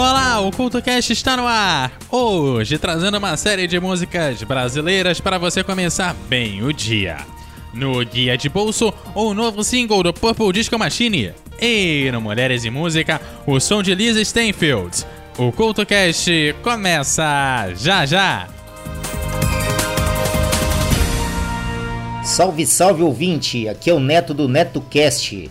Olá, o CultoCast está no ar! Hoje trazendo uma série de músicas brasileiras para você começar bem o dia. No Guia de Bolso, o novo single do Purple Disco Machine. E no Mulheres e Música, o som de Lisa Steinfeld. O CultoCast começa já já! Salve, salve ouvinte! Aqui é o Neto do NetoCast.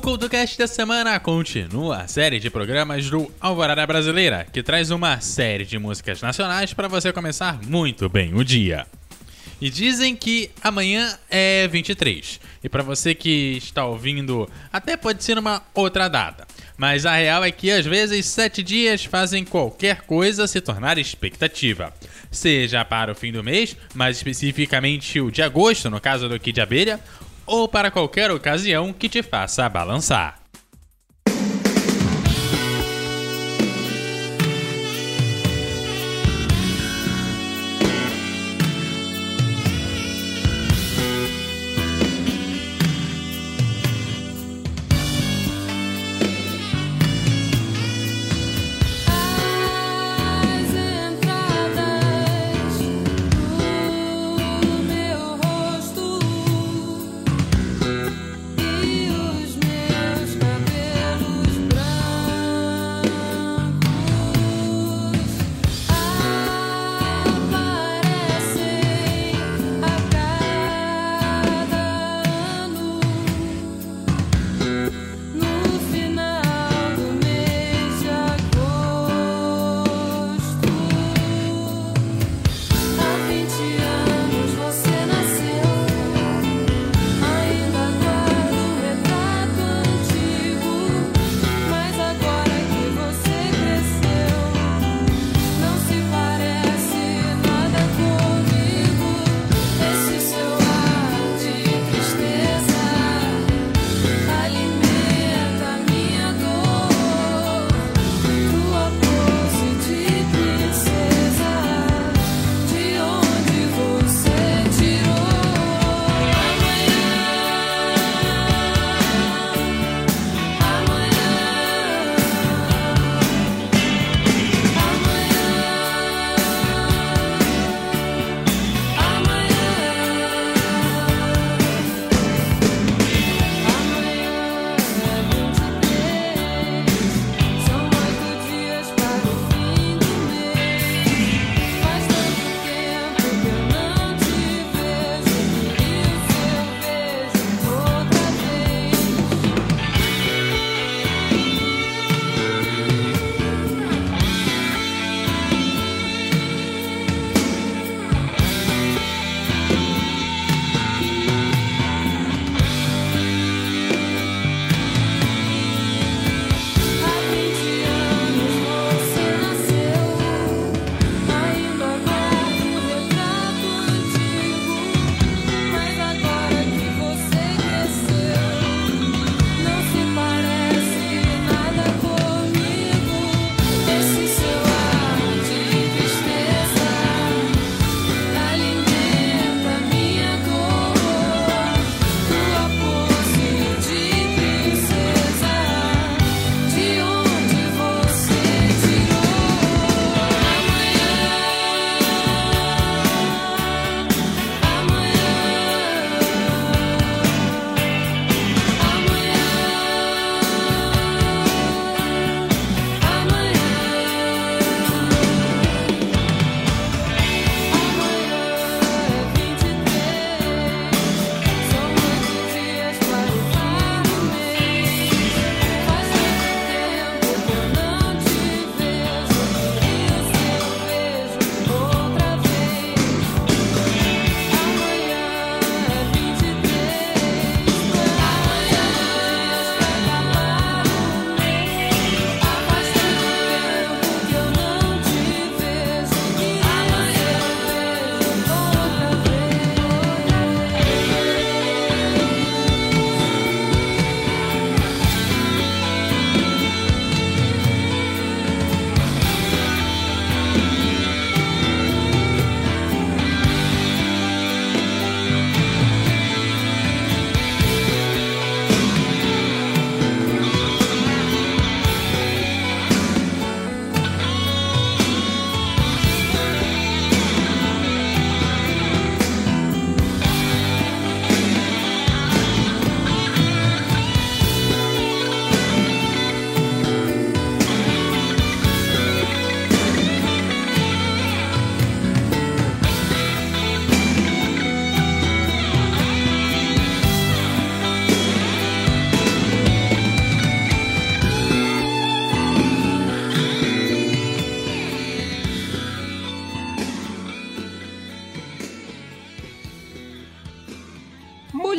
O CultoCast da semana continua a série de programas do Alvorada Brasileira, que traz uma série de músicas nacionais para você começar muito bem o dia. E dizem que amanhã é 23. E para você que está ouvindo, até pode ser uma outra data. Mas a real é que às vezes sete dias fazem qualquer coisa se tornar expectativa. Seja para o fim do mês, mais especificamente o de agosto, no caso do Kid Abelha, ou para qualquer ocasião que te faça balançar.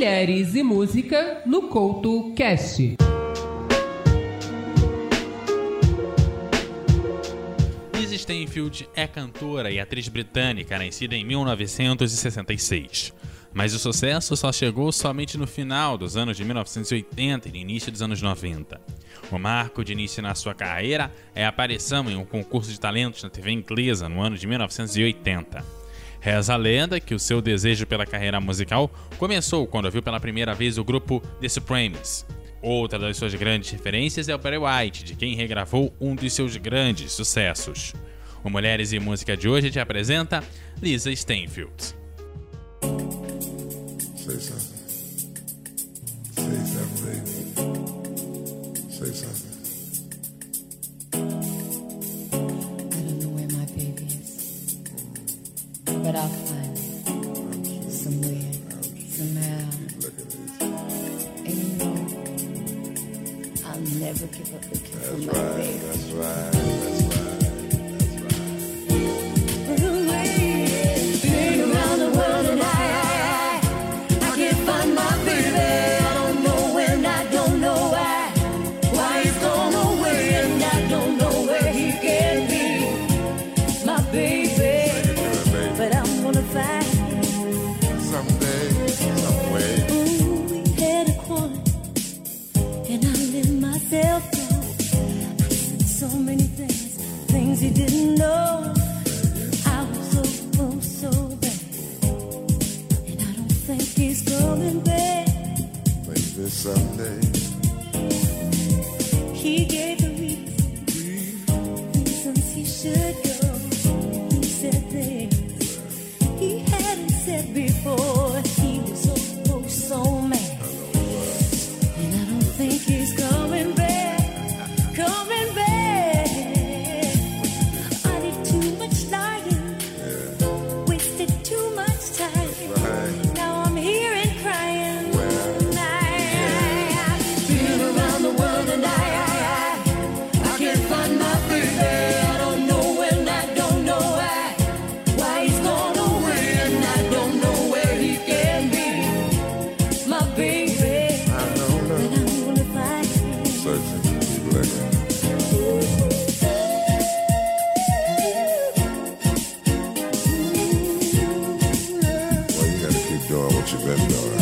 Mulheres e Música no Couto Cast. Liz Steinfield é cantora e atriz britânica, nascida em 1966. Mas o sucesso só chegou somente no final dos anos de 1980 e no início dos anos 90. O marco de início na sua carreira é a aparição em um concurso de talentos na TV inglesa no ano de 1980. Reza a lenda que o seu desejo pela carreira musical começou quando viu pela primeira vez o grupo The Supremes. Outra das suas grandes referências é o Barry White, de quem regravou um dos seus grandes sucessos. O Mulheres e Música de hoje te apresenta Lisa Stanfield. Say something. Say something, baby. Say something. He's coming back. Maybe someday. He gave surrender.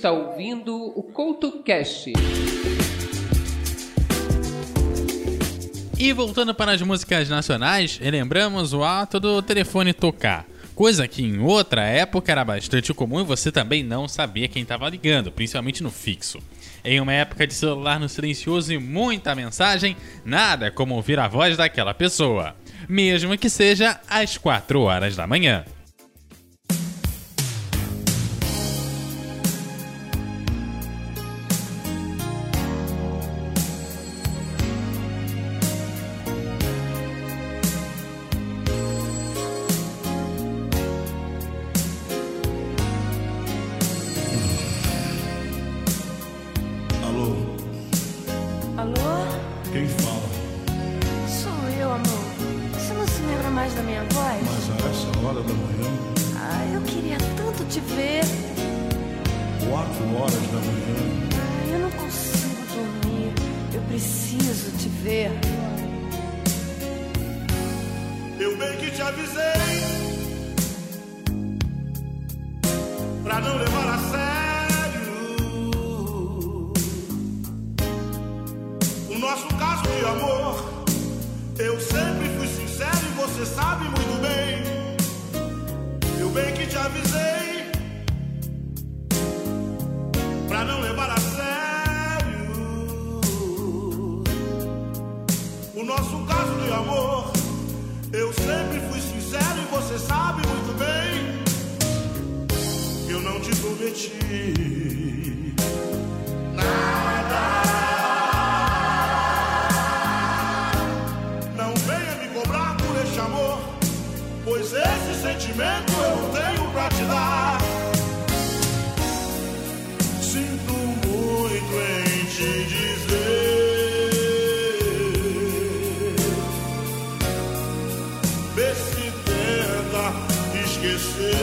Está ouvindo o CoutoCast. E voltando para as músicas nacionais, lembramos o ato do telefone tocar. Coisa que em outra época era bastante comum e você também não sabia quem estava ligando, principalmente no fixo. Em uma época de celular no silencioso e muita mensagem, nada como ouvir a voz daquela pessoa, mesmo que seja às 4 horas da manhã. Pra não levar tenta esquecer.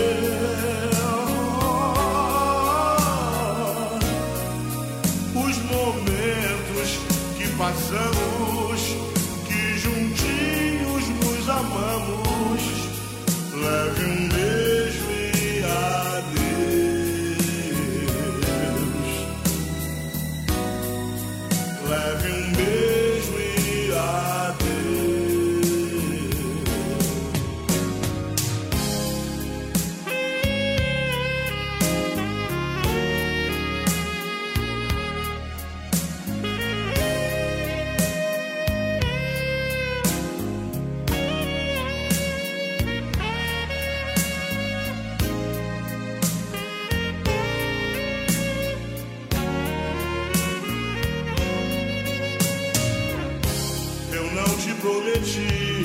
Prometi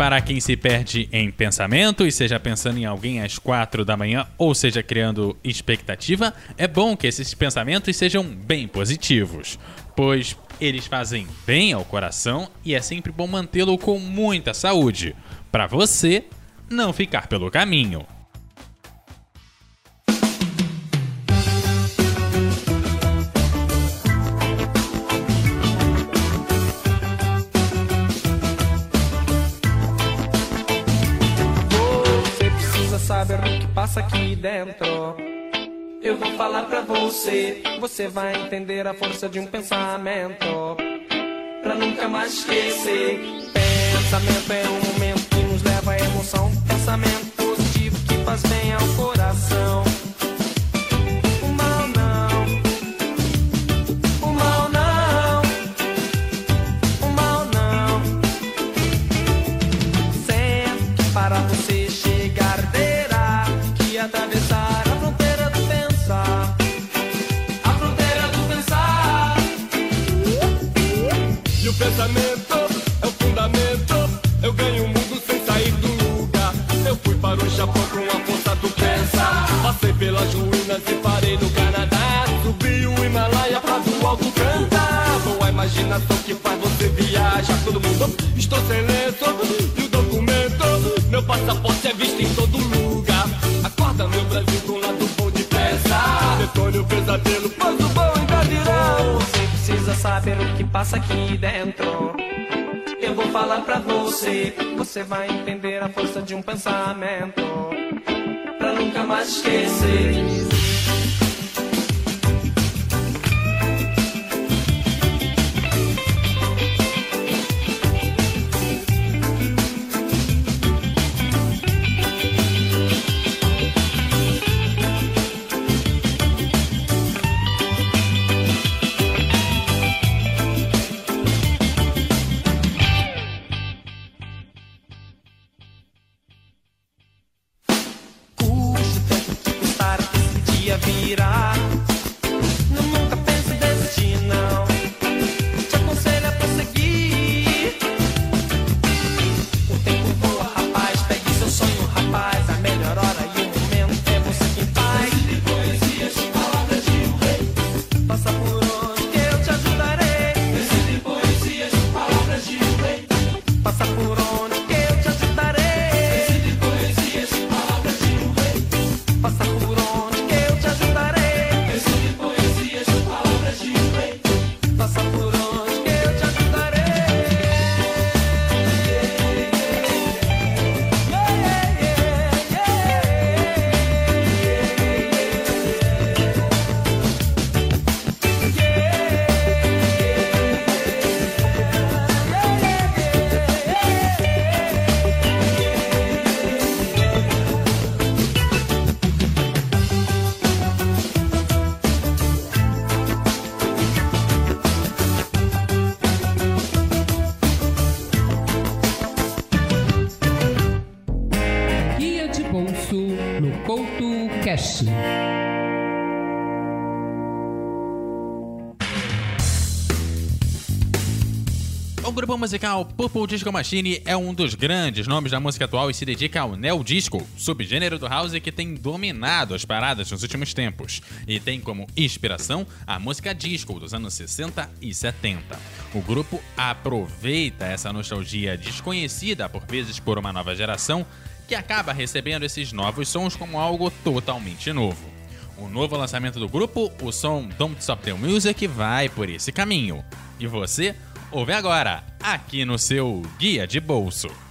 para quem se perde em pensamento e seja pensando em alguém às 4 da manhã ou seja criando expectativa, é bom que esses pensamentos sejam bem positivos, pois eles fazem bem ao coração e é sempre bom mantê-lo com muita saúde, para você não ficar pelo caminho. Dentro. Eu vou falar pra você, você vai entender a força de um pensamento. Pra nunca mais esquecer. Pensamento é um momento que nos leva à emoção. Pensamento positivo que faz bem ao coração. Aqui dentro. Eu vou falar pra você, você vai entender a força de um pensamento. Pra nunca mais esquecer. Esse Grupo musical Purple Disco Machine é um dos grandes nomes da música atual e se dedica ao neo disco, subgênero do house que tem dominado as paradas nos últimos tempos e tem como inspiração a música disco dos anos 60 e 70. O grupo aproveita essa nostalgia desconhecida por vezes por uma nova geração que acaba recebendo esses novos sons como algo totalmente novo. O novo lançamento do grupo, o som Don't Stop the Music, vai por esse caminho. E você ouve agora, aqui no seu Guia de Bolso.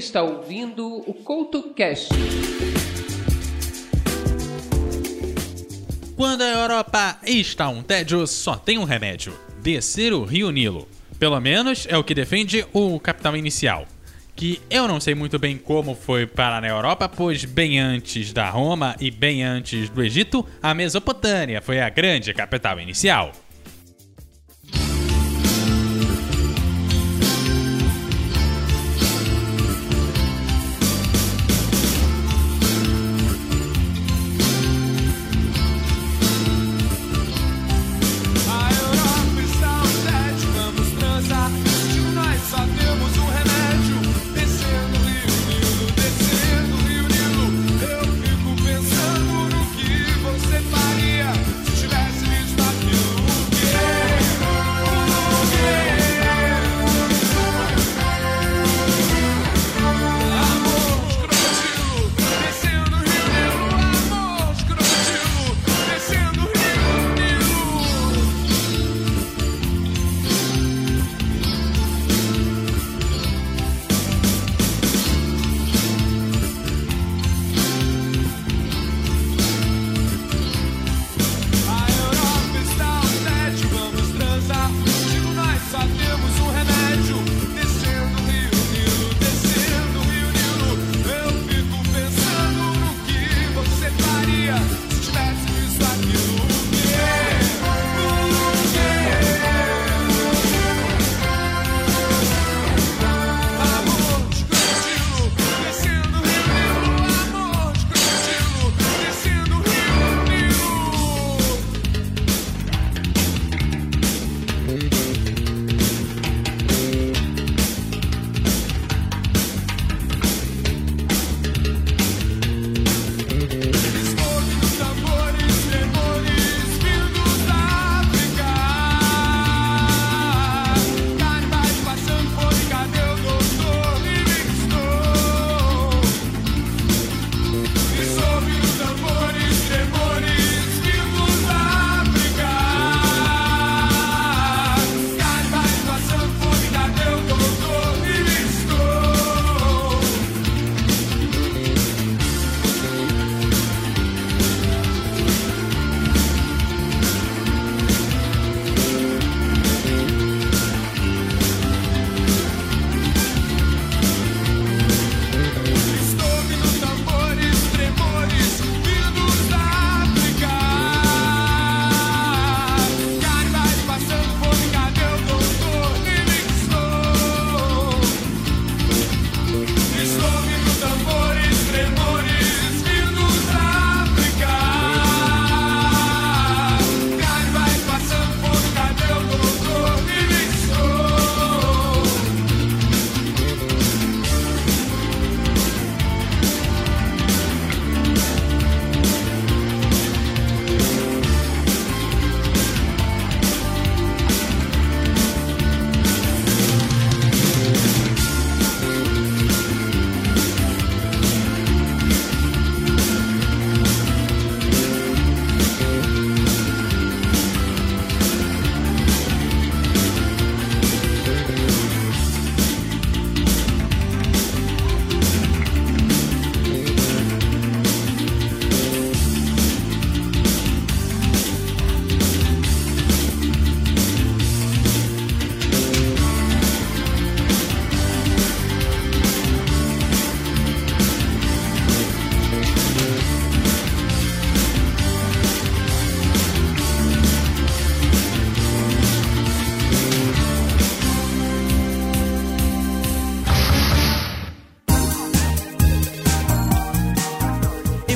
Está ouvindo o CoutoCast. Quando a Europa está um tédio, só tem um remédio: descer o Rio Nilo. Pelo menos é o que defende o Capital Inicial. Que eu não sei muito bem como foi parar na Europa, pois bem antes da Roma e bem antes do Egito, a Mesopotâmia foi a grande capital inicial.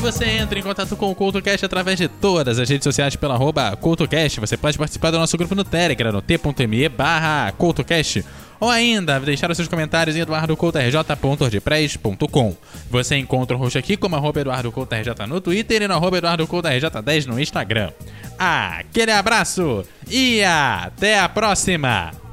Você entra em contato com o CultoCast através de todas as redes sociais pela arroba CultoCast. Você pode participar do nosso grupo no Telegram, no t.me barra CultoCast. Ou ainda, deixar os seus comentários em eduardocoutorj.ordpress.com. Você encontra o roxo aqui como arroba eduardocoutorj no Twitter e no arroba eduardocoutorj10 no Instagram. Aquele abraço e até a próxima!